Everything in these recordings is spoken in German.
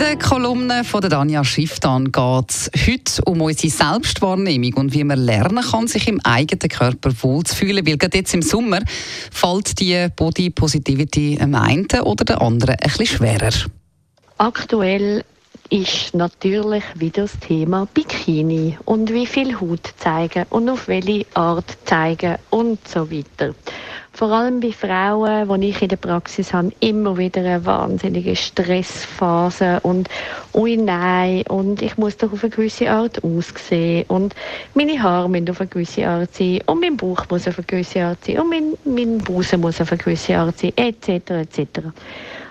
der Kolumne von der Danja Schifftan geht es heute um unsere Selbstwahrnehmung und wie man lernen kann, sich im eigenen Körper wohlzufühlen. Weil gerade jetzt im Sommer fällt die Body Positivity dem einen oder der anderen ein bisschen schwerer. Aktuell ist natürlich wieder das Thema Bikini und wie viel Haut zeigen und auf welche Art zeigen und so weiter vor allem bei Frauen, die ich in der Praxis habe, immer wieder eine wahnsinnige Stressphase und ui nein und ich muss doch auf eine gewisse Art aussehen und meine Haare müssen auf eine gewisse Art sein und mein Bauch muss auf eine gewisse Art sein und mein, mein Busen muss auf eine gewisse Art sein, etc. etc.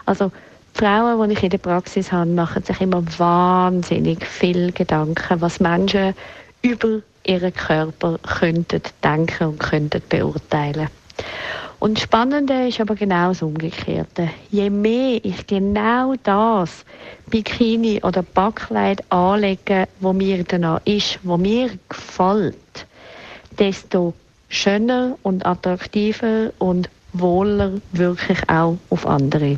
Also Frauen, die ich in der Praxis habe, machen sich immer wahnsinnig viel Gedanken, was Menschen über ihren Körper könnten denken und könnten beurteilen. Und das Spannende ist aber genau das Umgekehrte. Je mehr ich genau das Bikini oder Backkleid anlege, wo mir danach ist, wo mir gefällt, desto schöner und attraktiver und wohler wirklich auch auf andere.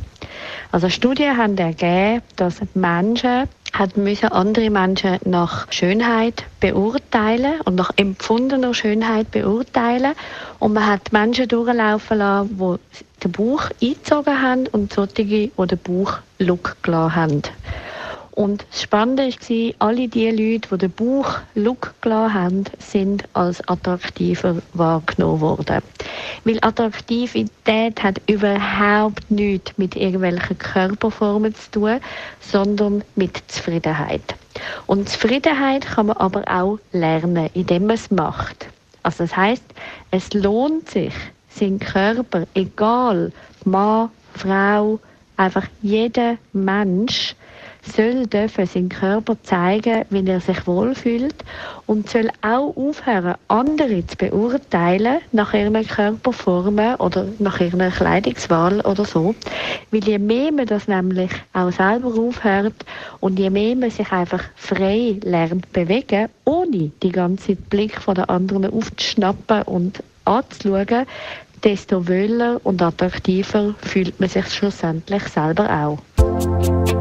Also Studien haben ergeben, dass Menschen hat müssen andere Menschen nach Schönheit beurteilen und nach empfundener Schönheit beurteilen und man hat Menschen durchlaufen lassen, die den Bauch eingezogen haben und solche, die den Bauch Look gelassen haben. Und das Spannende war, alle die Leute, die den Bauch Look gelassen haben, sind als attraktiver wahrgenommen worden. Weil Attraktivität hat überhaupt nichts mit irgendwelchen Körperformen zu tun, sondern mit Zufriedenheit. Und Zufriedenheit kann man aber auch lernen, indem man es macht. Also das heißt, es lohnt sich, seinen Körper, egal Mann, Frau, einfach jeder Mensch, soll dürfen seinen Körper zeigen, wie er sich wohlfühlt und soll auch aufhören, andere zu beurteilen nach ihren Körperformen oder nach ihrer Kleidungswahl oder so. Weil je mehr man das nämlich auch selber aufhört und je mehr man sich einfach frei lernt bewegen, ohne die ganze Blick von der anderen aufzuschnappen und anzuschauen, desto wohler und attraktiver fühlt man sich schlussendlich selber auch.